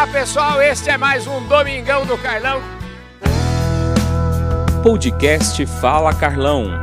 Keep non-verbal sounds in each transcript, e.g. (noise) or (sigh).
Olá pessoal, este é mais um Domingão do Carlão. Podcast Fala Carlão.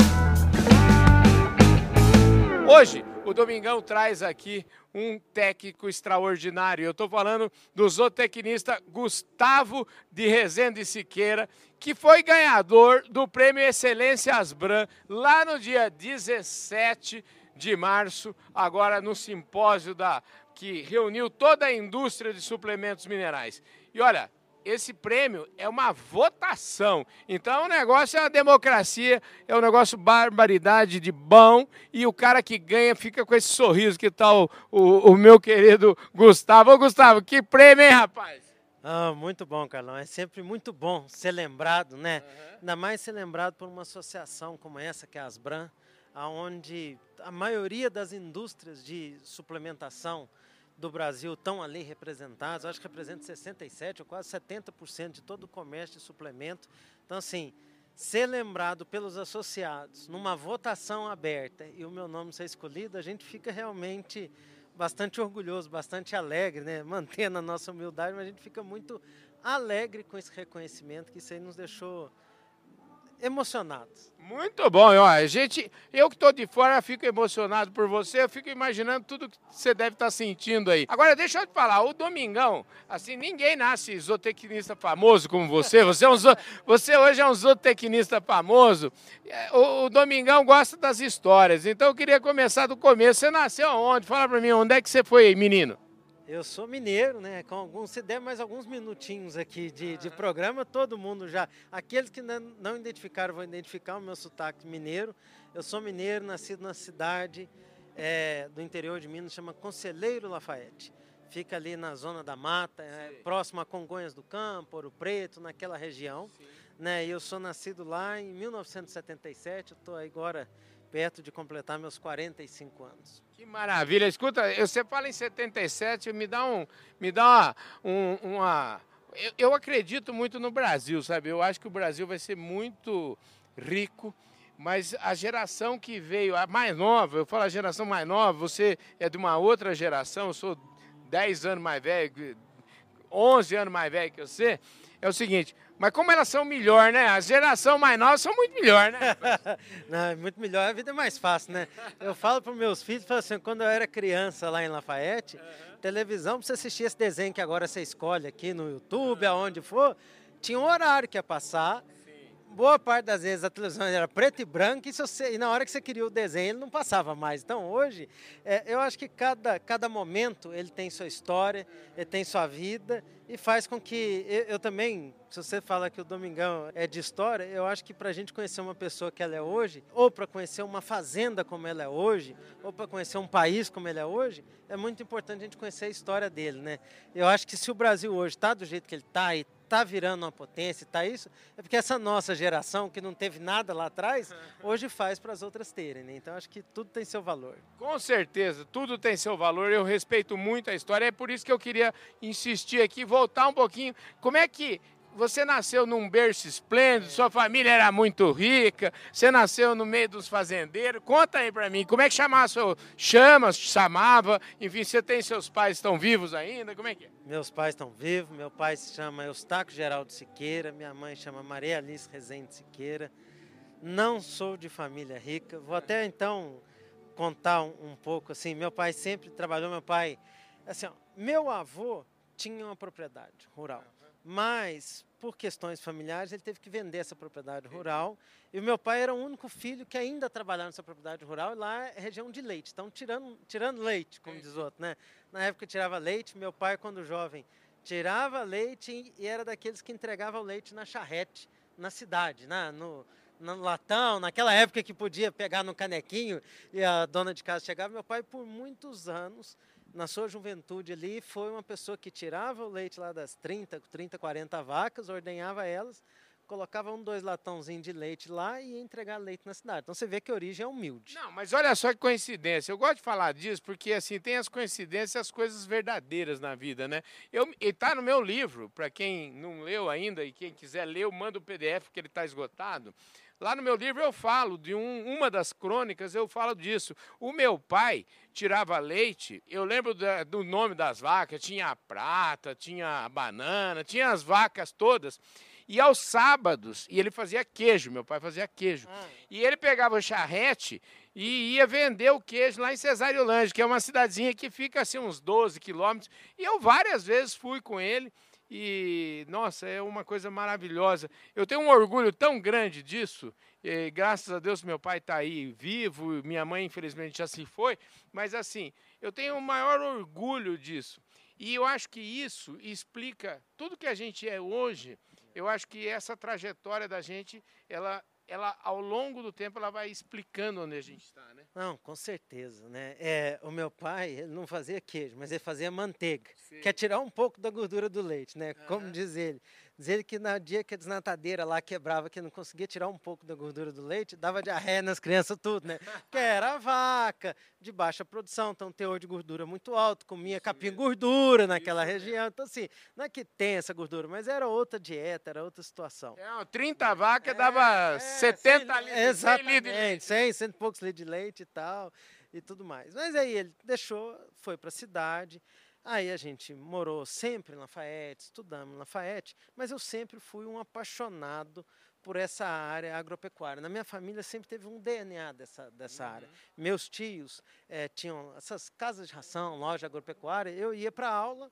Hoje o Domingão traz aqui um técnico extraordinário. Eu estou falando do zootecnista Gustavo de Rezende Siqueira, que foi ganhador do Prêmio Excelência Asbran lá no dia 17 de março, agora no simpósio da que reuniu toda a indústria de suplementos minerais. E olha, esse prêmio é uma votação. Então o negócio é uma democracia, é um negócio barbaridade de bom, e o cara que ganha fica com esse sorriso que tal tá o, o, o, meu querido Gustavo. Ô Gustavo, que prêmio, hein, rapaz? Ah, muito bom, Carlão. É sempre muito bom ser lembrado, né? Uhum. Ainda mais ser lembrado por uma associação como essa, que é a Asbran, onde a maioria das indústrias de suplementação do Brasil estão ali representados, acho que representa 67 ou quase 70% de todo o comércio de suplemento. Então, assim, ser lembrado pelos associados numa votação aberta e o meu nome ser escolhido, a gente fica realmente bastante orgulhoso, bastante alegre, né? (laughs) mantendo a nossa humildade, mas a gente fica muito alegre com esse reconhecimento que isso aí nos deixou emocionados. Muito bom, ó, gente, eu que estou de fora fico emocionado por você, eu fico imaginando tudo que você deve estar tá sentindo aí. Agora deixa eu te falar, o Domingão, assim, ninguém nasce zootecnista famoso como você, você, é um zo, você hoje é um zootecnista famoso, é, o, o, Domingão gosta das histórias, então eu queria começar do começo, você nasceu onde? Fala para mim, onde é que você foi, menino? Eu sou mineiro, né? Com alguns, se der mais alguns minutinhos aqui de, de programa, todo mundo já. Aqueles que não, não identificaram vão identificar o meu sotaque mineiro. Eu sou mineiro, nascido na cidade é, do interior de Minas, chama Conselheiro Lafayette. Fica ali na zona da mata, é, próximo a Congonhas do Campo, Ouro Preto, naquela região. Né? E eu sou nascido lá em 1977, estou agora perto de completar meus 45 anos. Que maravilha. Escuta, você fala em 77, me dá um. Me dá uma. Um, uma eu, eu acredito muito no Brasil, sabe? Eu acho que o Brasil vai ser muito rico mas a geração que veio, a mais nova, eu falo a geração mais nova, você é de uma outra geração, eu sou 10 anos mais velho, 11 anos mais velho que você, é o seguinte, mas como elas são melhor, né? A geração mais nova são muito melhor, né? (laughs) Não, é muito melhor, a vida é mais fácil, né? Eu falo para meus filhos, falo assim, quando eu era criança lá em Lafayette, uhum. televisão, para você assistir esse desenho que agora você escolhe aqui no YouTube, uhum. aonde for, tinha um horário que ia passar, boa parte das vezes a televisão era preto e branco e, você, e, na hora que você queria o desenho ele não passava mais. Então hoje é, eu acho que cada, cada momento ele tem sua história, ele tem sua vida e faz com que eu, eu também, se você fala que o Domingão é de história, eu acho que para a gente conhecer uma pessoa que ela é hoje, ou para conhecer uma fazenda como ela é hoje, ou para conhecer um país como ele é hoje, é muito importante a gente conhecer a história dele, né? Eu acho que se o Brasil hoje está do jeito que ele está e está virando uma potência, está isso, é porque essa nossa geração, que não teve nada lá atrás, (laughs) hoje faz para as outras terem. Né? Então, acho que tudo tem seu valor. Com certeza, tudo tem seu valor. Eu respeito muito a história. É por isso que eu queria insistir aqui, voltar um pouquinho. Como é que você nasceu num berço esplêndido, sua família era muito rica, você nasceu no meio dos fazendeiros. Conta aí para mim, como é que chamava seu chama, chamava? Enfim, você tem seus pais estão vivos ainda? Como é que é? Meus pais estão vivos, meu pai se chama Eustáquio Geraldo Siqueira, minha mãe chama Maria Alice Rezende Siqueira. Não sou de família rica. Vou até então contar um, um pouco assim, meu pai sempre trabalhou, meu pai assim, ó, meu avô tinha uma propriedade rural. Mas por questões familiares, ele teve que vender essa propriedade rural. E o meu pai era o único filho que ainda trabalhava nessa propriedade rural, e lá é região de leite. Então, tirando, tirando leite, como diz o outro, né? Na época tirava leite, meu pai, quando jovem, tirava leite e era daqueles que entregava o leite na charrete, na cidade, né? no, no latão, naquela época que podia pegar no canequinho e a dona de casa chegava. Meu pai, por muitos anos, na sua juventude ali, foi uma pessoa que tirava o leite lá das 30, 30, 40 vacas, ordenhava elas, colocava um, dois latãozinhos de leite lá e ia entregar leite na cidade. Então você vê que a origem é humilde. Não, mas olha só que coincidência. Eu gosto de falar disso porque assim tem as coincidências e as coisas verdadeiras na vida, né? Eu, e tá no meu livro, para quem não leu ainda e quem quiser ler, eu mando o PDF porque ele está esgotado. Lá no meu livro eu falo de um, uma das crônicas, eu falo disso. O meu pai tirava leite, eu lembro da, do nome das vacas, tinha a prata, tinha a banana, tinha as vacas todas. E aos sábados, e ele fazia queijo, meu pai fazia queijo. Ah. E ele pegava o charrete e ia vender o queijo lá em Cesariolândia, que é uma cidadezinha que fica assim uns 12 quilômetros. E eu várias vezes fui com ele. E, nossa, é uma coisa maravilhosa. Eu tenho um orgulho tão grande disso. E, graças a Deus, meu pai está aí vivo, minha mãe, infelizmente, já se foi. Mas, assim, eu tenho o maior orgulho disso. E eu acho que isso explica tudo que a gente é hoje eu acho que essa trajetória da gente, ela, ela ao longo do tempo, ela vai explicando onde a gente está, né? Não, com certeza, né? É, o meu pai, ele não fazia queijo, mas ele fazia manteiga, Sim. que é tirar um pouco da gordura do leite, né? Uhum. Como diz ele. Diz ele que no dia que a desnatadeira lá quebrava, que não conseguia tirar um pouco da gordura do leite, dava diarreia nas crianças tudo, né? Que era vaca de baixa produção, então teor de gordura muito alto, comia capim gordura naquela região. Então, assim, não é que tem essa gordura, mas era outra dieta, era outra situação. É, 30 vacas é, dava é, 70 100, litros. Exatamente, 100, 100 e poucos litros de leite e tal, e tudo mais. Mas aí ele deixou, foi para a cidade, Aí a gente morou sempre em Lafayette, estudamos em Lafayette, mas eu sempre fui um apaixonado por essa área agropecuária. Na minha família sempre teve um DNA dessa, dessa uhum. área. Meus tios é, tinham essas casas de ração, loja agropecuária, eu ia para aula,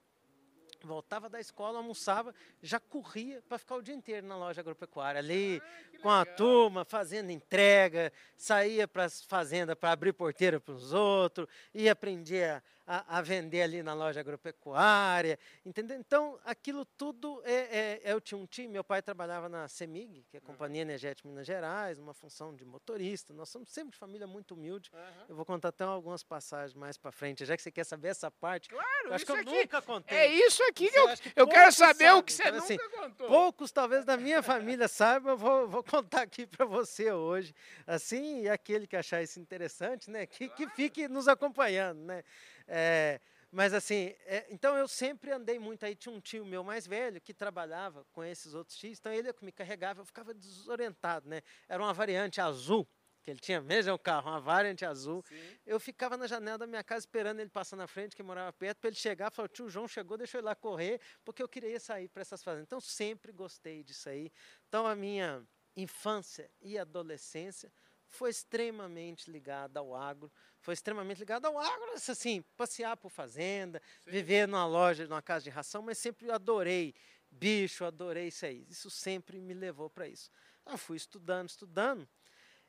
voltava da escola, almoçava, já corria para ficar o dia inteiro na loja agropecuária, ali ah, com a turma, fazendo entrega, saía para as fazendas para abrir porteira para os outros, e aprendia a, a, vender ali na loja agropecuária, entendeu? Então, aquilo tudo, é, é, eu tinha um time, meu pai trabalhava na CEMIG, que é a uhum. Companhia Energética Minas Gerais, uma função de motorista, nós somos sempre de família muito humilde, uhum. eu vou contar até algumas passagens mais para frente, já que você quer saber essa parte, claro, eu acho que eu aqui, nunca contei. É isso aqui que eu, que eu quero saber o que você então, assim, nunca contou. Poucos, talvez, da minha família saibam, eu vou, vou contar aqui para você hoje, assim, e aquele que achar isso interessante, né, que, claro. que fique nos acompanhando, né. É, mas assim, é, então eu sempre andei muito aí. Tinha um tio meu mais velho que trabalhava com esses outros tios, então ele me carregava, eu ficava desorientado, né? Era uma variante azul, que ele tinha, veja o carro, uma variante azul. Sim. Eu ficava na janela da minha casa esperando ele passar na frente, que morava perto, para ele chegar, falar, tio João chegou, deixa eu ir lá correr, porque eu queria sair para essas fazendas. Então sempre gostei disso aí. Então a minha infância e adolescência foi extremamente ligada ao agro, foi extremamente ligado ao agro, assim, passear por fazenda, Sim. viver numa loja, numa casa de ração, mas sempre adorei bicho, adorei isso aí. Isso sempre me levou para isso. Eu fui estudando, estudando,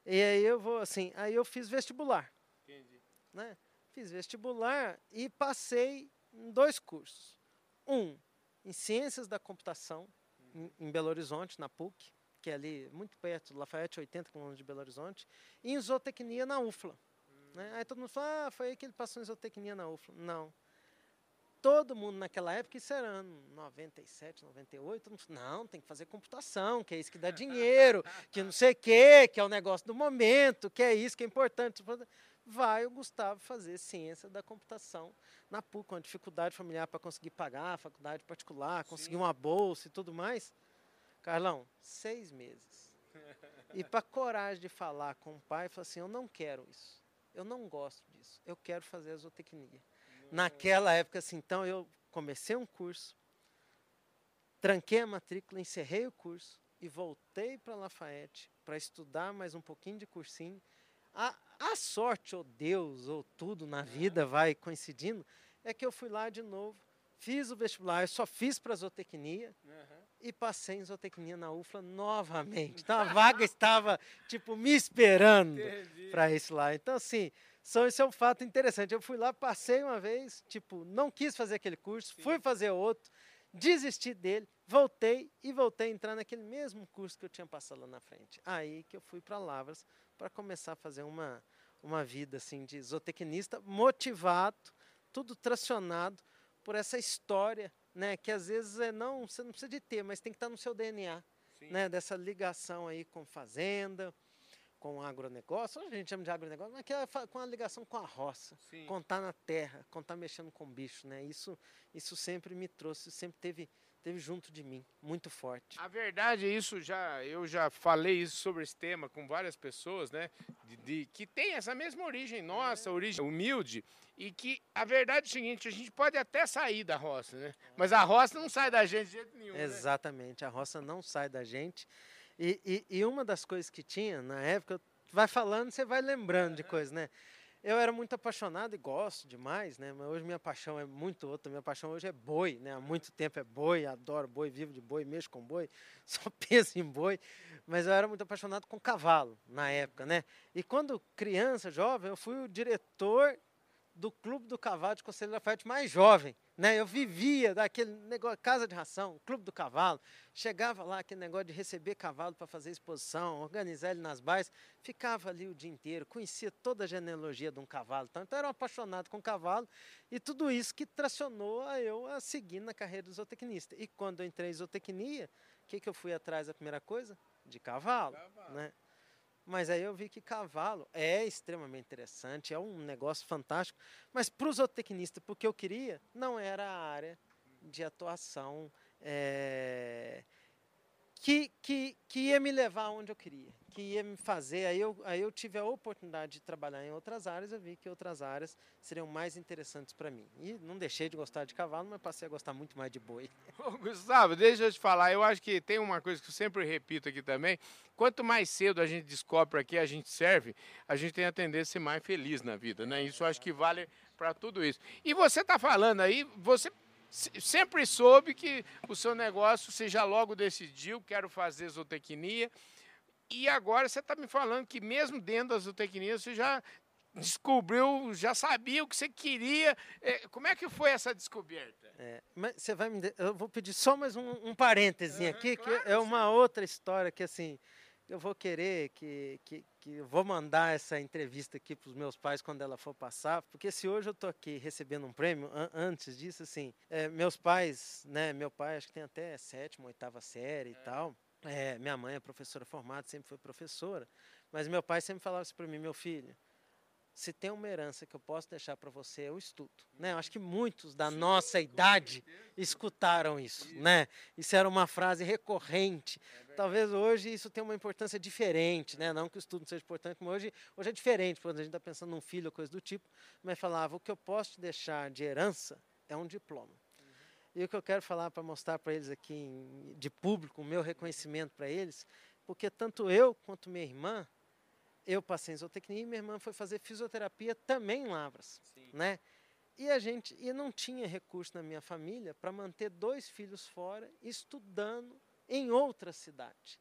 e aí eu vou assim, aí eu fiz vestibular. Entendi. Né? Fiz vestibular e passei em dois cursos. Um, em Ciências da Computação, uhum. em, em Belo Horizonte, na PUC, que é ali muito perto, Lafayette, 80 quilômetros de Belo Horizonte, e em Zootecnia na UFLA. Né? Aí todo mundo fala, ah, foi aí que ele passou em zootecnia na UFLA. Não. Todo mundo naquela época, isso era ano 97, 98, não, tem que fazer computação, que é isso que dá dinheiro, que não sei o quê, que é o negócio do momento, que é isso que é importante. Vai o Gustavo fazer ciência da computação na PUC, com a dificuldade familiar para conseguir pagar faculdade particular, conseguir Sim. uma bolsa e tudo mais. Carlão, seis meses. E para coragem de falar com o pai, falou assim: eu não quero isso eu não gosto disso, eu quero fazer a zootecnia. Naquela época, assim, então eu comecei um curso, tranquei a matrícula, encerrei o curso e voltei para Lafayette para estudar mais um pouquinho de cursinho. A, a sorte, ou Deus, ou tudo na vida vai coincidindo, é que eu fui lá de novo, fiz o vestibular, eu só fiz para zootecnia. Uhum e passei em zootecnia na UFLA novamente. Então a vaga estava, tipo, me esperando para isso lá. Então, assim, só isso é um fato interessante. Eu fui lá, passei uma vez, tipo, não quis fazer aquele curso, Sim. fui fazer outro, desisti dele, voltei e voltei a entrar naquele mesmo curso que eu tinha passado lá na frente. Aí que eu fui para Lavras para começar a fazer uma, uma vida assim de zootecnista, motivado, tudo tracionado por essa história né? Que às vezes é não, você não precisa de ter, mas tem que estar no seu DNA. né, dessa ligação aí com fazenda, com agronegócio, hoje a gente chama de agronegócio, mas que é com a ligação com a roça, Sim. com estar na terra, com estar mexendo com bicho, né? Isso, isso sempre me trouxe, sempre teve, teve junto de mim, muito forte. A verdade é isso já, eu já falei isso sobre esse tema com várias pessoas, né? De, de- que tem essa mesma origem nossa, origem humilde, e que a verdade é o seguinte, a gente pode até sair da roça, né? Mas a roça não sai da gente de jeito nenhum. né? Exatamente, a roça não sai da gente. E, e, e uma das coisas que tinha na época, vai falando, você vai lembrando de coisas, né? Eu era muito apaixonado e gosto demais, né? Mas hoje minha paixão é muito outra. Minha paixão hoje é boi, né? Há muito tempo é boi, adoro boi, vivo de boi, mexo com boi, (laughs) só penso em boi. Mas eu era muito apaixonado com cavalo na época, né? E quando criança, jovem, eu fui o diretor do Clube do Cavalo de Conselho Lafayette mais jovem. Né? Eu vivia daquele negócio, casa de ração, Clube do Cavalo. Chegava lá, aquele negócio de receber cavalo para fazer exposição, organizar ele nas baias. Ficava ali o dia inteiro, conhecia toda a genealogia de um cavalo. Então, eu era um apaixonado com cavalo. E tudo isso que tracionou a eu a seguir na carreira do zootecnista. E quando eu entrei em zootecnia, o que, que eu fui atrás da primeira coisa? De cavalo. Né? Mas aí eu vi que cavalo é extremamente interessante, é um negócio fantástico. Mas para o zootecnista, porque eu queria, não era a área de atuação eh, que, que, que ia me levar aonde eu queria, que ia me fazer. Aí eu, aí eu tive a oportunidade de trabalhar em outras áreas, eu vi que outras áreas seriam mais interessantes para mim. E não deixei de gostar de cavalo, mas passei a gostar muito mais de boi. (laughs) Ô, Gustavo, deixa eu te falar, eu acho que tem uma coisa que eu sempre repito aqui também. Quanto mais cedo a gente descobre aqui, a gente serve, a gente tem a tendência a ser mais feliz na vida, né? Isso eu acho que vale para tudo isso. E você está falando aí, você sempre soube que o seu negócio, você já logo decidiu, quero fazer zootecnia. E agora você está me falando que mesmo dentro da zootecnia, você já descobriu, já sabia o que você queria. Eh, Como é que foi essa descoberta? É, mas você vai me. Eu vou pedir só mais um, um parêntese Aham, aqui, que claro, é uma outra história que assim. Eu vou querer que, que, que eu vou mandar essa entrevista aqui para os meus pais quando ela for passar, porque se hoje eu estou aqui recebendo um prêmio, an- antes disso, assim, é, meus pais, né, meu pai acho que tem até sétima, oitava série e tal, é, minha mãe é professora formada, sempre foi professora, mas meu pai sempre falava assim para mim, meu filho, se tem uma herança que eu posso deixar para você é o estudo, né? Eu acho que muitos da nossa idade escutaram isso, né? Isso era uma frase recorrente. Talvez hoje isso tenha uma importância diferente, né? Não que o estudo não seja importante, mas hoje, hoje é diferente, quando a gente está pensando num filho ou coisa do tipo, mas falava, o que eu posso te deixar de herança é um diploma. E o que eu quero falar para mostrar para eles aqui de público, o meu reconhecimento para eles, porque tanto eu quanto minha irmã, eu passei em zootecnia e minha irmã foi fazer fisioterapia também em Lavras, né? E a gente e não tinha recurso na minha família para manter dois filhos fora estudando em outra cidade.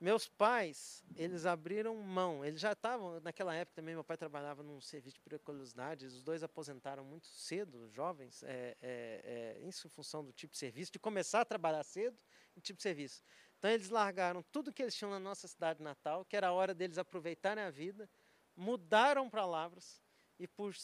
Meus pais, eles abriram mão, eles já estavam, naquela época também, meu pai trabalhava num serviço de periculosidade, os dois aposentaram muito cedo, jovens, é, é, é, isso em função do tipo de serviço, de começar a trabalhar cedo tipo de serviço. Então eles largaram tudo que eles tinham na nossa cidade natal, que era a hora deles aproveitarem a vida, mudaram para Lavras e por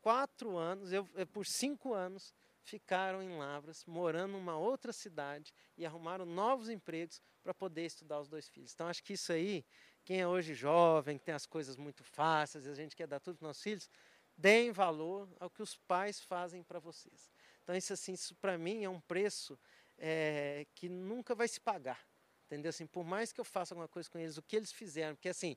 quatro anos, eu, por cinco anos, ficaram em Lavras, morando numa outra cidade e arrumaram novos empregos para poder estudar os dois filhos. Então acho que isso aí, quem é hoje jovem, que tem as coisas muito fáceis, a gente quer dar tudo para os nossos filhos, deem valor ao que os pais fazem para vocês. Então isso assim, isso para mim é um preço eh, que nunca vai se pagar. Entendeu? Assim, por mais que eu faça alguma coisa com eles, o que eles fizeram, porque assim,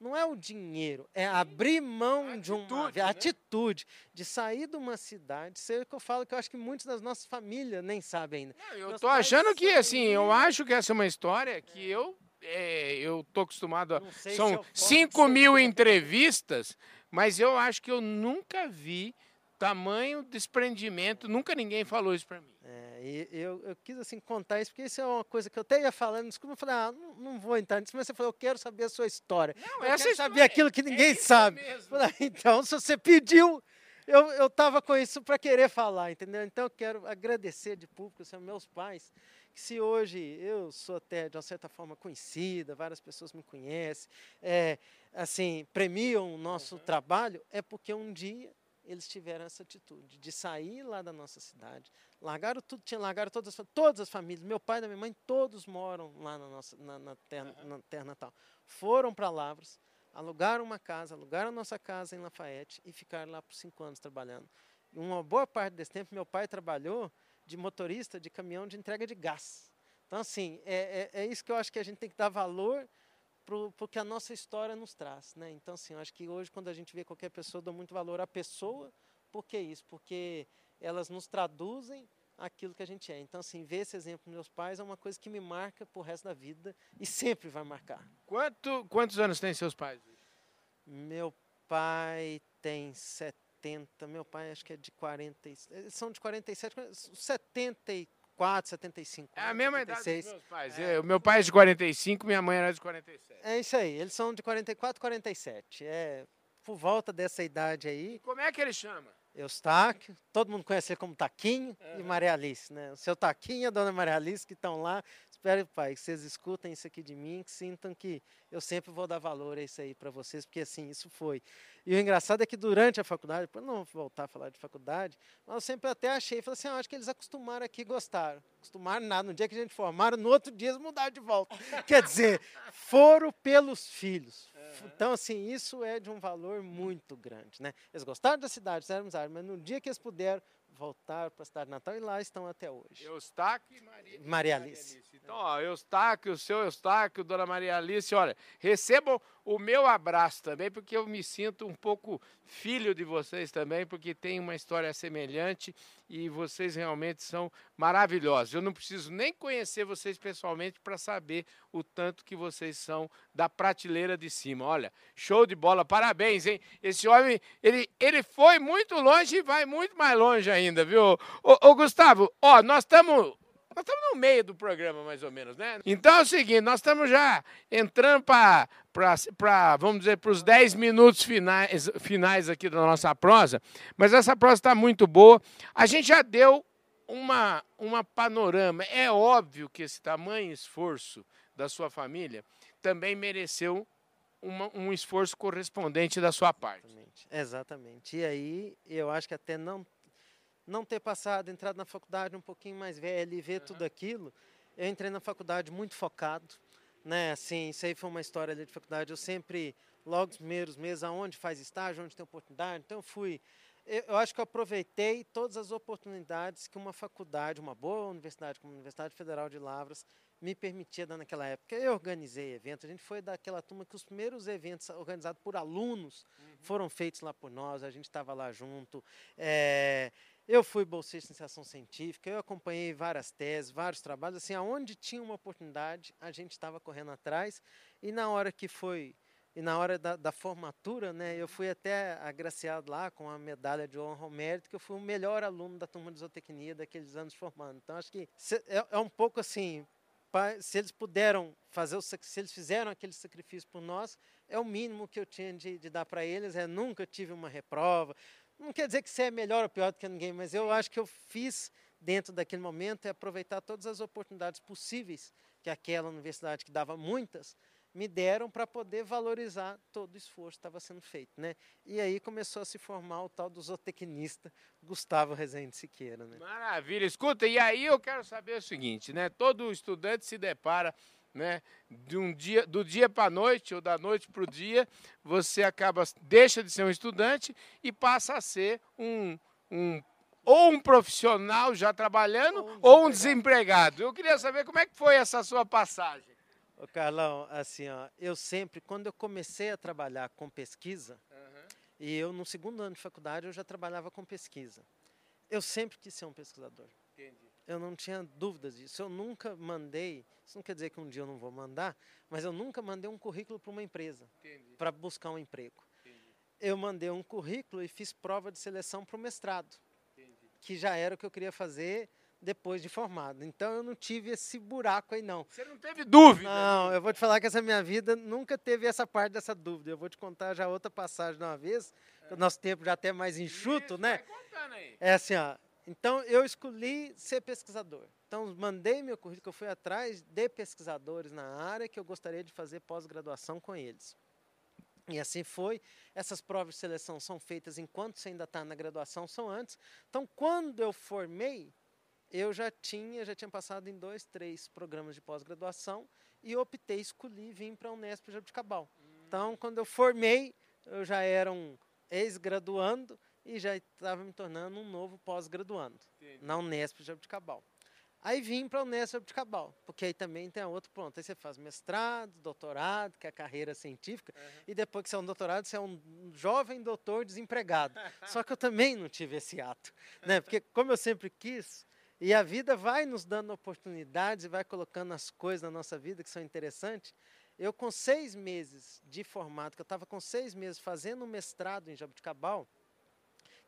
não é o dinheiro, é abrir mão de uma Atitude, né? atitude, de sair de uma cidade, é o que eu falo, que eu acho que muitas das nossas famílias nem sabem ainda. Não, eu Meus tô achando que, assim, eu acho que essa é uma história que eu, é, eu tô acostumado a... São eu posso 5 ser- mil entrevistas, mas eu acho que eu nunca vi tamanho desprendimento, nunca ninguém falou isso pra mim. É, e eu, eu quis assim contar isso, porque isso é uma coisa que eu até ia falando, desculpa, eu falei, ah, não, não vou entrar nisso, mas você falou, eu quero saber a sua história. Não, eu quero saber aquilo que é ninguém isso sabe. Falei, "Ah, então, se você pediu, eu, eu tava com isso para querer falar, entendeu? Então eu quero agradecer de público, são meus pais, que se hoje eu sou até de uma certa forma conhecida, várias pessoas me conhecem, é, assim, premiam o nosso trabalho, é porque um dia eles tiveram essa atitude de sair lá da nossa cidade, largaram tudo, tinha largaram todas, todas as famílias, meu pai e minha mãe, todos moram lá na nossa na, na terra, uhum. na terra natal. Foram para Lavras, alugaram uma casa, alugaram a nossa casa em Lafayette e ficaram lá por cinco anos trabalhando. E uma boa parte desse tempo, meu pai trabalhou de motorista de caminhão de entrega de gás. Então, assim, é, é, é isso que eu acho que a gente tem que dar valor para o que a nossa história nos traz. Né? Então, assim, eu acho que hoje, quando a gente vê qualquer pessoa, eu dou muito valor à pessoa. Por que isso? Porque elas nos traduzem aquilo que a gente é. Então, assim, ver esse exemplo dos meus pais é uma coisa que me marca pro resto da vida e sempre vai marcar. Quanto, quantos anos tem seus pais? Meu pai tem 70, meu pai acho que é de 40, eles são de 47, 74, 75. É a mesma 76. idade dos meus pais. É. O meu pai é de 45, minha mãe era de 47. É isso aí, eles são de 44, 47. É por volta dessa idade aí. E como é que ele chama? Eustáquio, todo mundo conhece ele como Taquinho uhum. e Maria Alice, né? O seu Taquinho e a dona Maria Alice que estão lá. Espero, pai, que vocês escutem isso aqui de mim, que sintam que eu sempre vou dar valor a isso aí para vocês, porque assim, isso foi. E o engraçado é que durante a faculdade, para não voltar a falar de faculdade, mas eu sempre até achei, falei assim, ah, acho que eles acostumaram aqui e gostaram. Acostumaram nada, no dia que a gente formaram, no outro dia eles mudaram de volta. (laughs) Quer dizer, foram pelos filhos, então, assim, isso é de um valor muito grande, né? Eles gostaram da cidade, fizeram amizade, mas no dia que eles puderam, voltaram para a cidade natal e lá estão até hoje. Eustáquio e Maria, Maria Alice. Alice. Então, ó, Eustáquio, o seu Eustáquio, dona Maria Alice, olha, recebam o meu abraço também, porque eu me sinto um pouco filho de vocês também, porque tem uma história semelhante e vocês realmente são maravilhosos. Eu não preciso nem conhecer vocês pessoalmente para saber o tanto que vocês são da prateleira de cima. Olha, show de bola, parabéns, hein? Esse homem, ele, ele foi muito longe e vai muito mais longe ainda, viu? Ô, ô Gustavo, ó, nós estamos nós estamos no meio do programa, mais ou menos, né? Então é o seguinte, nós estamos já entrando para, vamos dizer, para os 10 minutos finais, finais aqui da nossa prosa, mas essa prosa está muito boa. A gente já deu uma, uma panorama. É óbvio que esse tamanho esforço da sua família também mereceu uma, um esforço correspondente da sua parte. Exatamente. Exatamente. E aí, eu acho que até não não ter passado, entrado na faculdade um pouquinho mais velho e ver uhum. tudo aquilo, eu entrei na faculdade muito focado, né? Assim, isso aí foi uma história ali de faculdade. Eu sempre, logo nos primeiros meses, aonde faz estágio, onde tem oportunidade, então eu fui. Eu acho que eu aproveitei todas as oportunidades que uma faculdade, uma boa universidade, como a Universidade Federal de Lavras, me permitia dar naquela época. Eu organizei eventos, a gente foi daquela turma que os primeiros eventos organizados por alunos uhum. foram feitos lá por nós, a gente estava lá junto. É, eu fui bolsista em iniciação científica, eu acompanhei várias teses, vários trabalhos, assim, aonde tinha uma oportunidade, a gente estava correndo atrás, e na hora que foi, e na hora da, da, formatura, né, eu fui até agraciado lá com a medalha de honra ao mérito, que eu fui o melhor aluno da turma de zootecnia daqueles anos formando. Então, acho que é, é um pouco assim, se eles puderam fazer, o, se eles fizeram aquele sacrifício por nós, é o mínimo que eu tinha de, de dar para eles, é nunca tive uma reprova, não quer dizer que você é melhor ou pior do que ninguém, mas eu acho que eu fiz dentro daquele momento é aproveitar todas as oportunidades possíveis que aquela universidade, que dava muitas, me deram para poder valorizar todo o esforço que estava sendo feito. Né? E aí começou a se formar o tal do zootecnista Gustavo Rezende Siqueira. Né? Maravilha. Escuta, e aí eu quero saber o seguinte, né? todo estudante se depara né? De um dia, do dia para a noite ou da noite para o dia, você acaba deixa de ser um estudante e passa a ser um, um ou um profissional já trabalhando ou um, ou um desempregado. Eu queria saber como é que foi essa sua passagem. Ô Carlão, assim, ó, eu sempre, quando eu comecei a trabalhar com pesquisa, uhum. e eu no segundo ano de faculdade eu já trabalhava com pesquisa, eu sempre quis ser um pesquisador. Entendi eu não tinha dúvidas disso. Eu nunca mandei, isso não quer dizer que um dia eu não vou mandar, mas eu nunca mandei um currículo para uma empresa para buscar um emprego. Entendi. Eu mandei um currículo e fiz prova de seleção para o mestrado, Entendi. que já era o que eu queria fazer depois de formado. Então eu não tive esse buraco aí não. Você não teve dúvida? Não, eu vou te falar que essa minha vida nunca teve essa parte dessa dúvida. Eu vou te contar já outra passagem de uma vez, é. o nosso tempo já até mais enxuto, Isso, né? É assim, ó, então, eu escolhi ser pesquisador. Então, mandei meu currículo, eu fui atrás de pesquisadores na área que eu gostaria de fazer pós-graduação com eles. E assim foi. Essas provas de seleção são feitas enquanto você ainda está na graduação, são antes. Então, quando eu formei, eu já tinha, já tinha passado em dois, três programas de pós-graduação e optei, escolhi vir para a Unesp Jabuticabal. Então, quando eu formei, eu já era um ex-graduando e já estava me tornando um novo pós-graduando na Unesp de Jabuticabal. Aí vim para a Unesp de Cabal, porque aí também tem outro ponto. Aí você faz mestrado, doutorado, que é a carreira científica, uhum. e depois que você é um doutorado, você é um jovem doutor desempregado. (laughs) Só que eu também não tive esse ato, né? Porque como eu sempre quis, e a vida vai nos dando oportunidades e vai colocando as coisas na nossa vida que são interessantes. Eu com seis meses de formato, que eu estava com seis meses fazendo um mestrado em Jabuticabal,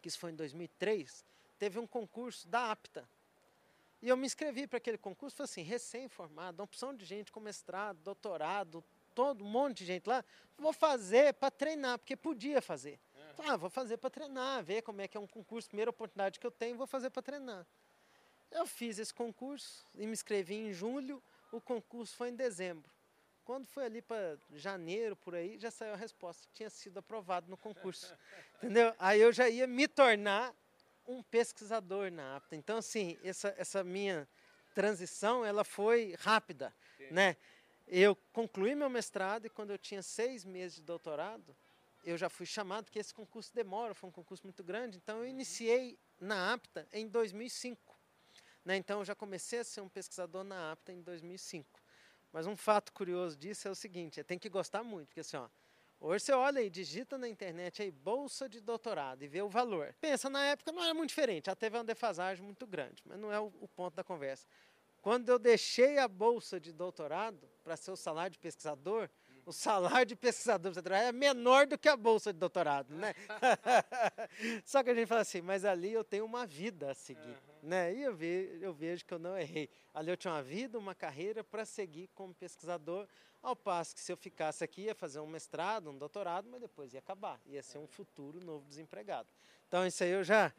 que isso foi em 2003, teve um concurso da APTA, e eu me inscrevi para aquele concurso, foi assim, recém-formado, uma opção de gente com mestrado, doutorado, todo um monte de gente lá. Vou fazer para treinar, porque podia fazer. Uhum. Ah, vou fazer para treinar, ver como é que é um concurso, primeira oportunidade que eu tenho, vou fazer para treinar. Eu fiz esse concurso e me inscrevi em julho, o concurso foi em dezembro. Quando foi ali para janeiro, por aí, já saiu a resposta, tinha sido aprovado no concurso. (laughs) Entendeu? Aí eu já ia me tornar um pesquisador na APTA. Então, assim, essa, essa minha transição, ela foi rápida, Sim. né? Eu concluí meu mestrado e quando eu tinha seis meses de doutorado, eu já fui chamado, porque esse concurso demora, foi um concurso muito grande, então eu uhum. iniciei na APTA em 2005. Né? Então eu já comecei a ser um pesquisador na APTA em 2005. Mas um fato curioso disso é o seguinte, tem que gostar muito, porque assim, ó, Hoje você olha e digita na internet aí bolsa de doutorado e vê o valor. Pensa, na época não era muito diferente, já teve uma defasagem muito grande, mas não é o, o ponto da conversa. Quando eu deixei a bolsa de doutorado para ser o salário de pesquisador, o salário de pesquisador é menor do que a bolsa de doutorado, né? (laughs) Só que a gente fala assim, mas ali eu tenho uma vida a seguir, uhum. Né? E eu, eu vejo que eu não errei. Ali eu tinha uma vida, uma carreira para seguir como pesquisador, ao passo que se eu ficasse aqui ia fazer um mestrado, um doutorado, mas depois ia acabar, ia ser um futuro novo desempregado. Então isso aí eu já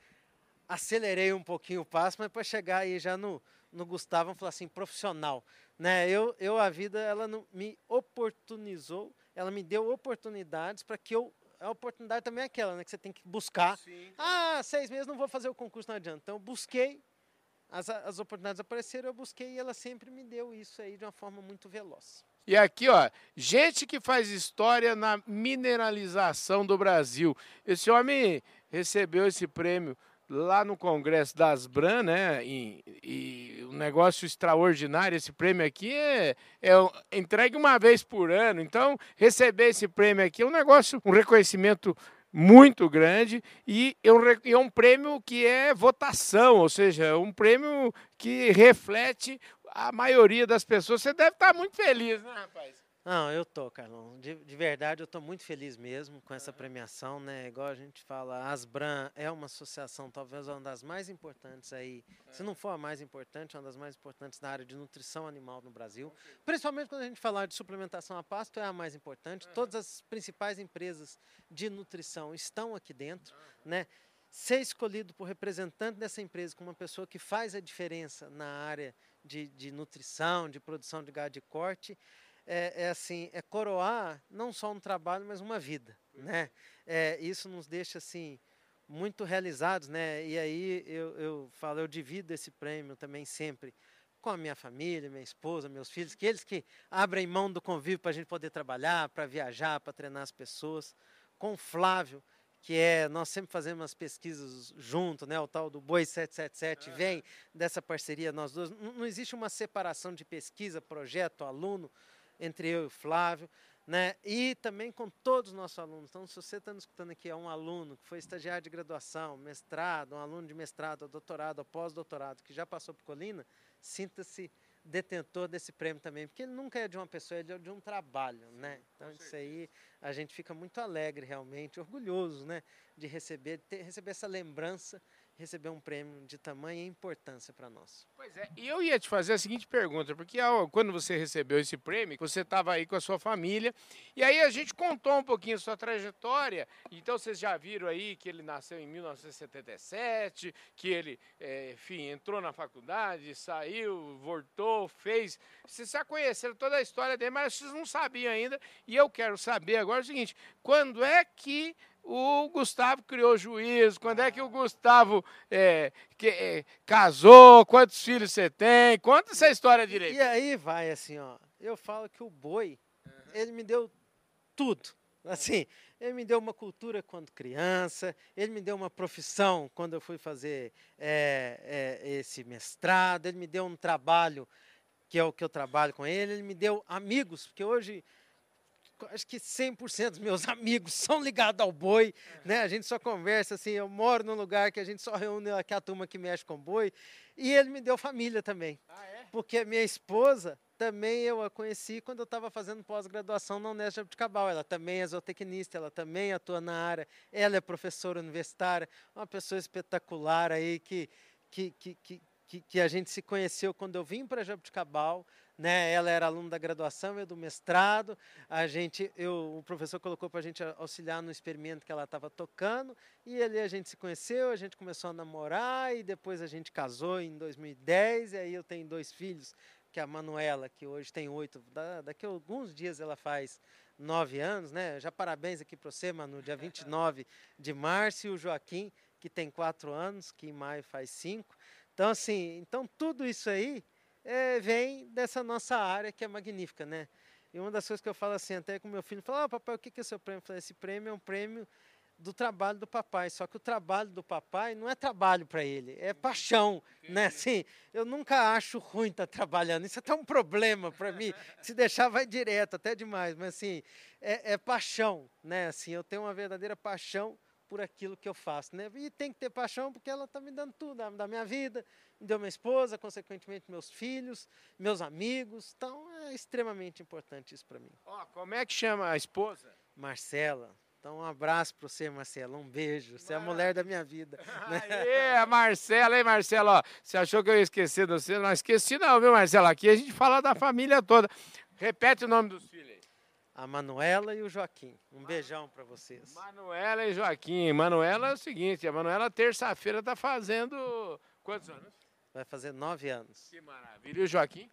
acelerei um pouquinho o passo, mas para chegar aí já no, no Gustavo, vamos falar assim, profissional. Né? Eu, eu, a vida, ela me oportunizou, ela me deu oportunidades para que eu. A oportunidade também é aquela, né? Que você tem que buscar. Sim. Ah, seis meses não vou fazer o concurso, não adianta. Então, eu busquei, as, as oportunidades apareceram, eu busquei e ela sempre me deu isso aí de uma forma muito veloz. E aqui, ó, gente que faz história na mineralização do Brasil. Esse homem recebeu esse prêmio lá no Congresso das Bran, né? E, e, um negócio extraordinário. Esse prêmio aqui é, é entregue uma vez por ano. Então, receber esse prêmio aqui é um negócio, um reconhecimento muito grande e é um, é um prêmio que é votação, ou seja, um prêmio que reflete a maioria das pessoas. Você deve estar muito feliz, né, rapaz? Não, eu tô, Carlão. De, de verdade, eu tô muito feliz mesmo com essa premiação, né? Igual a gente fala, a Asbran é uma associação, talvez uma das mais importantes aí, é. se não for a mais importante, uma das mais importantes na área de nutrição animal no Brasil. Principalmente quando a gente falar de suplementação a pasto, é a mais importante. Todas as principais empresas de nutrição estão aqui dentro, né? Ser escolhido por representante dessa empresa como uma pessoa que faz a diferença na área de, de nutrição, de produção de gado de corte, é, é, assim, é coroar não só um trabalho, mas uma vida, né? É, isso nos deixa assim muito realizados, né? E aí eu, eu falo, eu divido esse prêmio também sempre com a minha família, minha esposa, meus filhos, que eles que abrem mão do convívio para a gente poder trabalhar, para viajar, para treinar as pessoas, com o Flávio, que é, nós sempre fazemos as pesquisas junto, né, o tal do Boi 777 uhum. vem dessa parceria nós dois. Não, não existe uma separação de pesquisa, projeto, aluno, entre eu e o Flávio, né? E também com todos os nossos alunos. Então, se você está nos escutando aqui, é um aluno que foi estagiário de graduação, mestrado, um aluno de mestrado, doutorado, pós-doutorado, que já passou por Colina, sinta-se detentor desse prêmio também, porque ele nunca é de uma pessoa, ele é de um trabalho, né? Então isso aí a gente fica muito alegre realmente, orgulhoso, né, de receber, de ter, receber essa lembrança receber um prêmio de tamanha importância para nós. Pois é, e eu ia te fazer a seguinte pergunta, porque ao, quando você recebeu esse prêmio, você estava aí com a sua família, e aí a gente contou um pouquinho a sua trajetória, então vocês já viram aí que ele nasceu em 1977, que ele, é, enfim, entrou na faculdade, saiu, voltou, fez, vocês já conheceram toda a história dele, mas vocês não sabiam ainda, e eu quero saber agora o seguinte, quando é que o Gustavo criou juízo, quando é que o Gustavo é, que, é, casou, quantos filhos você tem, conta essa história direito. E aí vai assim, ó, eu falo que o boi, uhum. ele me deu tudo, assim, ele me deu uma cultura quando criança, ele me deu uma profissão quando eu fui fazer é, é, esse mestrado, ele me deu um trabalho, que é o que eu trabalho com ele, ele me deu amigos, porque hoje acho que 100% dos meus (laughs) amigos são ligados ao boi, né? A gente só conversa assim, eu moro num lugar que a gente só reúne aqui a turma que mexe com boi, e ele me deu família também. Ah, é? Porque minha esposa também eu a conheci quando eu estava fazendo pós-graduação na Unesp de Abuticabal. Ela também é zootecnista, ela também atua na área, ela é professora universitária, uma pessoa espetacular aí que, que, que, que, que a gente se conheceu quando eu vim para Jabuticabal, né? Ela era aluna da graduação e do mestrado. A gente, eu, o professor colocou para a gente auxiliar no experimento que ela estava tocando e ali a gente se conheceu, a gente começou a namorar e depois a gente casou em 2010 e aí eu tenho dois filhos, que é a Manuela, que hoje tem oito, daqui a alguns dias ela faz nove anos, né? Já parabéns aqui para você, Manu, dia 29 de março, e o Joaquim, que tem quatro anos, que em maio faz cinco. Então, assim, então tudo isso aí é, vem dessa nossa área que é magnífica, né? E uma das coisas que eu falo assim, até com meu filho, fala, oh, papai, o que é seu prêmio? Eu falei, esse prêmio é um prêmio do trabalho do papai. Só que o trabalho do papai não é trabalho para ele, é paixão, né? Assim, eu nunca acho ruim estar tá trabalhando. Isso é até um problema para mim. Se deixar vai direto, até demais. Mas assim, é, é, paixão, né? Assim, eu tenho uma verdadeira paixão por aquilo que eu faço, né? E tem que ter paixão porque ela está me dando tudo, da minha vida, me deu minha esposa, consequentemente meus filhos, meus amigos. Então é extremamente importante isso para mim. Ó, oh, como é que chama a esposa? Marcela. Então, um abraço para você, Marcela. Um beijo. Você é a mulher da minha vida. (laughs) Aê, a Marcela, hein, Marcela? Ó, você achou que eu ia esquecer de você? Não esqueci, não, viu, Marcela? Aqui a gente fala da família toda. Repete o nome dos filhos. A Manuela e o Joaquim. Um beijão para vocês. Manuela e Joaquim. Manuela é o seguinte: a Manuela, terça-feira, está fazendo. Quantos anos? Vai fazer nove anos. Que maravilha. E o Joaquim?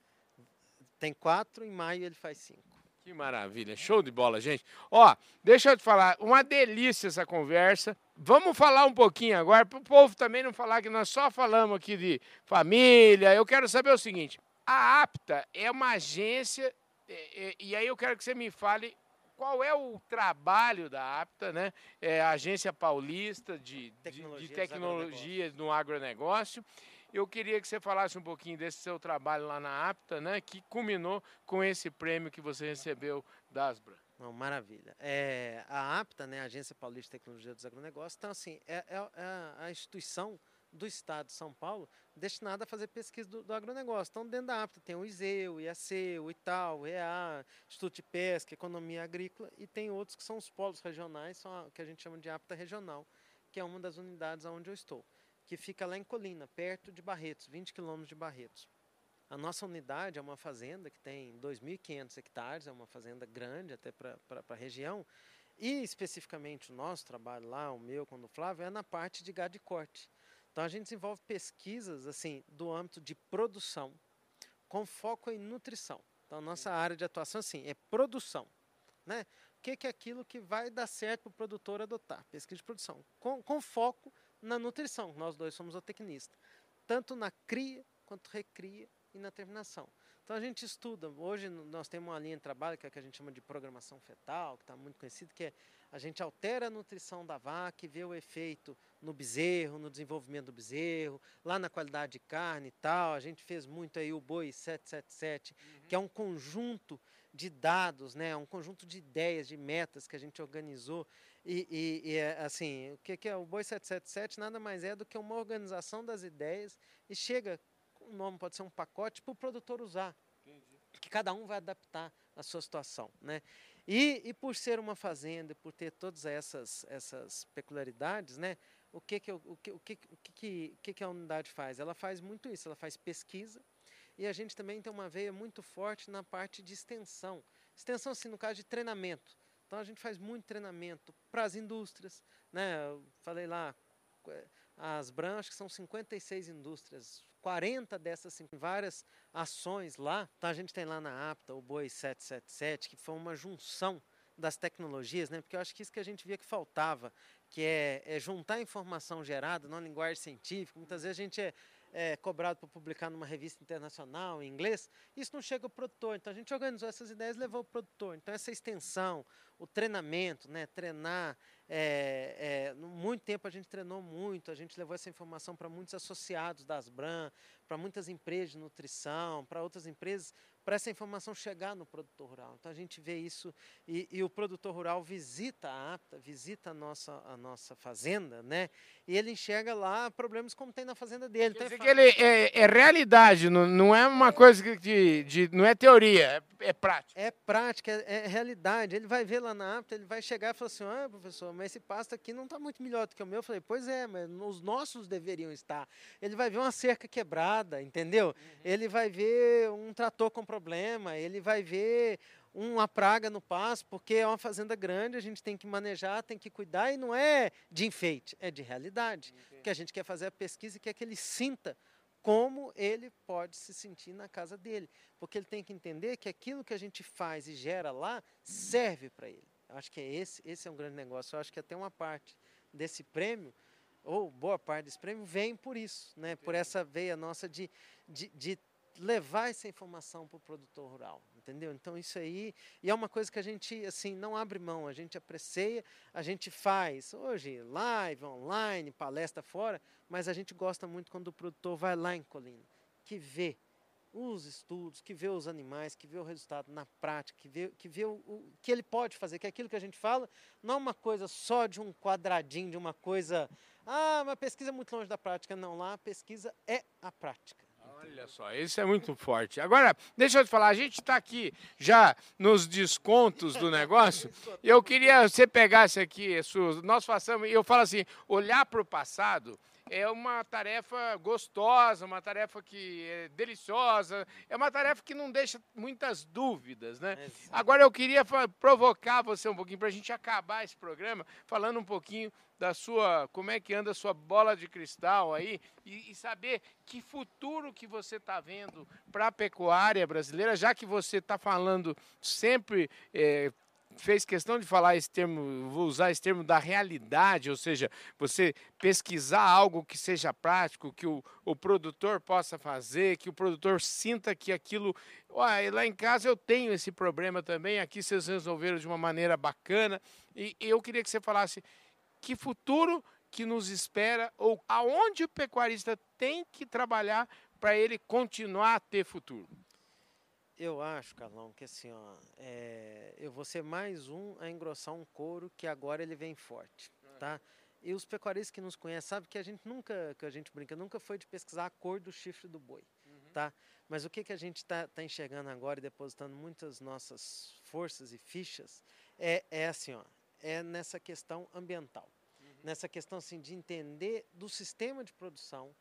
Tem quatro, em maio ele faz cinco. Que maravilha, show de bola, gente. Ó, deixa eu te falar, uma delícia essa conversa. Vamos falar um pouquinho agora, para o povo também não falar que nós só falamos aqui de família. Eu quero saber o seguinte: a APTA é uma agência, e, e aí eu quero que você me fale qual é o trabalho da APTA, né? É a Agência Paulista de Tecnologia, de, de tecnologia no agronegócio. Eu queria que você falasse um pouquinho desse seu trabalho lá na APTA, né, que culminou com esse prêmio que você recebeu da Asbra. Não, maravilha. É, a APTA, né, a Agência Paulista de Tecnologia dos Agronegócios, então, assim, é, é, é a instituição do Estado de São Paulo destinada a fazer pesquisa do, do, agronegócio. Então, dentro da APTA tem o ISE, o IAC, o ITAL, o EA, Instituto de Pesca, Economia Agrícola, e tem outros que são os polos regionais, são a, que a gente chama de APTA regional, que é uma das unidades onde eu estou que fica lá em Colina, perto de Barretos, 20 quilômetros de Barretos. A nossa unidade é uma fazenda que tem 2.500 hectares, é uma fazenda grande até para a região, e especificamente o nosso trabalho lá, o meu com o Flávio, é na parte de gado de corte. Então a gente desenvolve pesquisas assim do âmbito de produção, com foco em nutrição. Então a nossa área de atuação assim, é produção. Né? O que, que é aquilo que vai dar certo para o produtor adotar? Pesquisa de produção, com, com foco na nutrição. Nós dois somos zootecnistas. Tanto na cria, quanto recria e na terminação. Então a gente estuda. Hoje nós temos uma linha de trabalho que, é que a gente chama de programação fetal, que está muito conhecido, que é a gente altera a nutrição da vaca e vê o efeito no bezerro, no desenvolvimento do bezerro, lá na qualidade de carne e tal. A gente fez muito aí o boi 777, uhum. que é um conjunto de dados, né, um conjunto de ideias, de metas que a gente organizou e, e, e é, assim, o que, que é o Boi 777 nada mais é do que uma organização das ideias e chega, o nome pode ser um pacote para o produtor usar. Entendi. Que cada um vai adaptar a sua situação. Né? E, e por ser uma fazenda, por ter todas essas, essas peculiaridades, né, o que que, o que, o que, o que, que, que a unidade faz? Ela faz muito isso, ela faz pesquisa e a gente também tem uma veia muito forte na parte de extensão. Extensão, assim, no caso de treinamento. Então a gente faz muito treinamento para as indústrias, né? Eu falei lá, as Bran, acho que são 56 indústrias, 40 dessas, assim, várias ações lá. Então a gente tem lá na APTA o Boi 777, que foi uma junção das tecnologias, né? Porque eu acho que isso que a gente via que faltava, que é, é juntar informação gerada numa linguagem científica. Muitas vezes a gente é, é cobrado para publicar numa revista internacional em inglês, isso não chega ao produtor. Então a gente organizou essas ideias e levou ao produtor. Então essa extensão, o treinamento, né? Treinar é, é, muito tempo a gente treinou muito, a gente levou essa informação para muitos associados das Bran, para muitas empresas de nutrição, para outras empresas, para essa informação chegar no produtor rural. Então a gente vê isso e, e, o produtor rural visita a APTA, visita a nossa, a nossa fazenda, né? E ele enxerga lá problemas como tem na fazenda dele. Quer então, ele que ele é, é, realidade, não, não é uma coisa de, de não é teoria, é, é prática. É prática, é, é, realidade. Ele vai ver lá na APTA, ele vai chegar e falar assim, ah, professor, mas esse pasto aqui não está muito melhor do que o meu. Eu falei, pois é, mas os nossos deveriam estar. Ele vai ver uma cerca quebrada, entendeu? Uhum. Ele vai ver um trator com problema, ele vai ver uma praga no pasto, porque é uma fazenda grande, a gente tem que manejar, tem que cuidar, e não é de enfeite, é de realidade. Entendi. Que a gente quer fazer a pesquisa e quer que ele sinta como ele pode se sentir na casa dele. Porque ele tem que entender que aquilo que a gente faz e gera lá serve para ele. Eu acho que é esse, esse é um grande negócio. Eu acho que até uma parte desse prêmio, ou boa parte desse prêmio, vem por isso, né? por essa veia nossa de, de, de levar essa informação para o produtor rural, entendeu? Então isso aí, e é uma coisa que a gente assim não abre mão, a gente aprecia, a gente faz hoje live, online, palestra fora, mas a gente gosta muito quando o produtor vai lá em Colina, que vê os estudos, que vê os animais, que vê o resultado na prática, que vê, que vê o, o que ele pode fazer, que é aquilo que a gente fala não é uma coisa só de um quadradinho, de uma coisa, ah, uma pesquisa é muito longe da prática, não, lá a pesquisa é a prática. Olha só, isso é muito forte. Agora, deixa eu te falar, a gente está aqui já nos descontos do negócio. eu queria que você pegasse aqui, nós façamos, eu falo assim, olhar para o passado é uma tarefa gostosa, uma tarefa que é deliciosa, é uma tarefa que não deixa muitas dúvidas, né? Agora eu queria provocar você um pouquinho para a gente acabar esse programa falando um pouquinho da sua, como é que anda a sua bola de cristal aí e, e saber que futuro que você está vendo para a pecuária brasileira, já que você está falando sempre é, fez questão de falar esse termo, vou usar esse termo da realidade, ou seja, você pesquisar algo que seja prático, que o, o produtor possa fazer, que o produtor sinta que aquilo. Lá em casa eu tenho esse problema também, aqui vocês resolveram de uma maneira bacana. E, e eu queria que você falasse que futuro que nos espera ou aonde o pecuarista tem que trabalhar para ele continuar a ter futuro. Eu acho, Carlão, que assim, ó, é, eu vou ser mais um a engrossar um couro que agora ele vem forte, tá? E os pecuaristas que nos conhecem sabem que a gente nunca, que a gente brinca, nunca foi de pesquisar a cor do chifre do boi, uhum. tá? Mas o que, que a gente está tá enxergando agora e depositando muitas nossas forças e fichas é, é assim, ó, é nessa questão ambiental, uhum. nessa questão assim de entender do sistema de produção,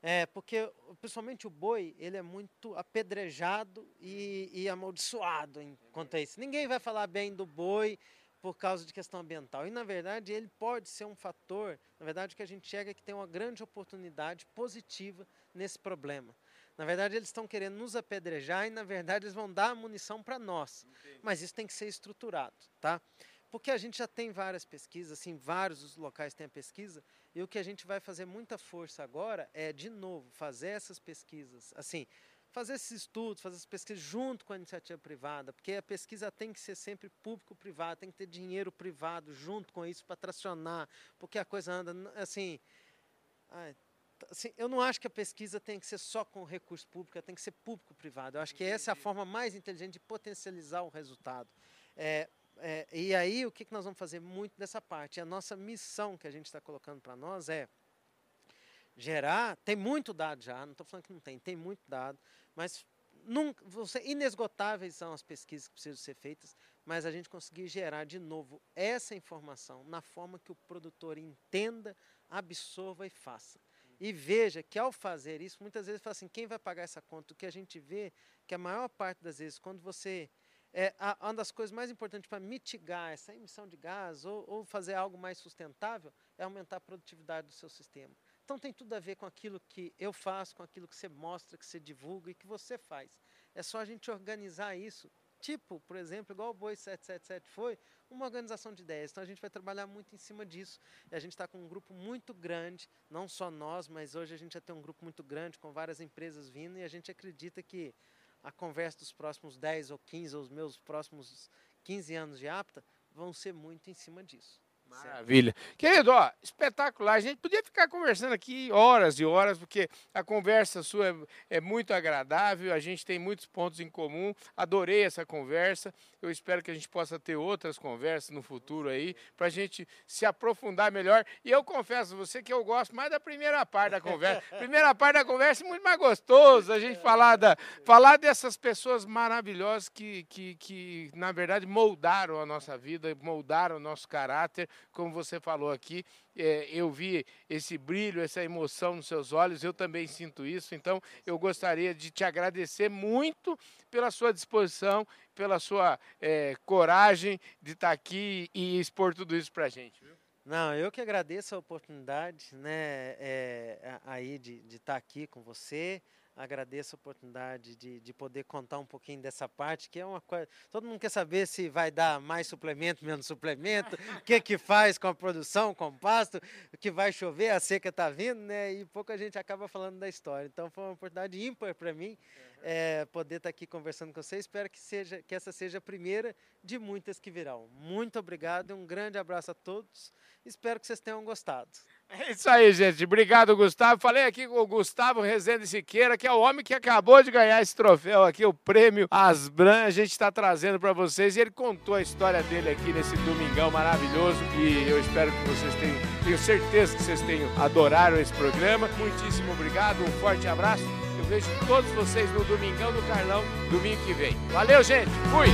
é, porque, principalmente o boi, ele é muito apedrejado e, e amaldiçoado quanto a isso. Ninguém vai falar bem do boi por causa de questão ambiental. E, na verdade, ele pode ser um fator, na verdade, que a gente chega que tem uma grande oportunidade positiva nesse problema. Na verdade, eles estão querendo nos apedrejar e, na verdade, eles vão dar a munição para nós. Entendi. Mas isso tem que ser estruturado, tá? Porque a gente já tem várias pesquisas, assim, vários locais têm a pesquisa, e o que a gente vai fazer muita força agora é, de novo, fazer essas pesquisas, assim, fazer esses estudos, fazer essas pesquisas junto com a iniciativa privada, porque a pesquisa tem que ser sempre público-privado, tem que ter dinheiro privado junto com isso para tracionar, porque a coisa anda, assim, ai, assim, eu não acho que a pesquisa tem que ser só com recurso público, tem que ser público-privado. Eu acho que essa é a forma mais inteligente de potencializar o resultado. É, é, e aí, o que, que nós vamos fazer muito dessa parte? A nossa missão que a gente está colocando para nós é gerar. Tem muito dado já, não estou falando que não tem, tem muito dado, mas nunca, você, inesgotáveis são as pesquisas que precisam ser feitas, mas a gente conseguir gerar de novo essa informação na forma que o produtor entenda absorva e faça. E veja que ao fazer isso, muitas vezes fala assim, quem vai pagar essa conta? O que a gente vê que a maior parte das vezes, quando você é, uma das coisas mais importantes para mitigar essa emissão de gás ou, ou, fazer algo mais sustentável é aumentar a produtividade do seu sistema. Então tem tudo a ver com aquilo que eu faço, com aquilo que você mostra, que você divulga e que você faz. É só a gente organizar isso. Tipo, por exemplo, igual o Boi 777 foi, uma organização de ideias. Então a gente vai trabalhar muito em cima disso. E a gente está com um grupo muito grande, não só nós, mas hoje a gente já tem um grupo muito grande, com várias empresas vindo, e a gente acredita que a conversa dos próximos 10 ou 15, ou os meus próximos 15 anos de APTA, vão ser muito em cima disso. Maravilha. Querido, ó, espetacular. A gente podia ficar conversando aqui horas e horas, porque a conversa sua é, é, muito agradável, a gente tem muitos pontos em comum. Adorei essa conversa. Eu espero que a gente possa ter outras conversas no futuro aí, para a gente se aprofundar melhor. E eu confesso a você que eu gosto mais da primeira parte da conversa. (laughs) primeira parte da conversa é muito mais gostoso, a gente falar, da, falar dessas pessoas maravilhosas que, que, que, na verdade, moldaram a nossa vida, moldaram o nosso caráter como você falou aqui, é, eu vi esse brilho, essa emoção nos seus olhos, eu também sinto isso. Então, eu gostaria de te agradecer muito pela sua disposição, pela sua é, coragem de estar aqui e expor tudo isso para a gente. Viu? Não, eu que agradeço a oportunidade, né, é, aí de, de estar aqui com você agradeço a oportunidade de, de poder contar um pouquinho dessa parte, que é uma coisa. Todo mundo quer saber se vai dar mais suplemento, menos suplemento, (laughs) o que que faz com a produção, com o pasto, o que vai chover, a seca está vindo, né? E pouca gente acaba falando da história. Então foi uma oportunidade ímpar para mim uhum. é, poder estar tá aqui conversando com você. Espero que, seja, que essa seja a primeira de muitas que virão. Muito obrigado e um grande abraço a todos. Espero que vocês tenham gostado. É isso aí, gente. Obrigado, Gustavo. Falei aqui com o Gustavo Rezende Siqueira, que é o homem que acabou de ganhar esse troféu aqui, o prêmio Asbran. A gente está trazendo para vocês e ele contou a história dele aqui nesse domingão maravilhoso. E eu espero que vocês tenham, tenho certeza que vocês tenham adorado esse programa. Muitíssimo obrigado, um forte abraço. Eu vejo todos vocês no Domingão do Carlão, domingo que vem. Valeu, gente. Fui!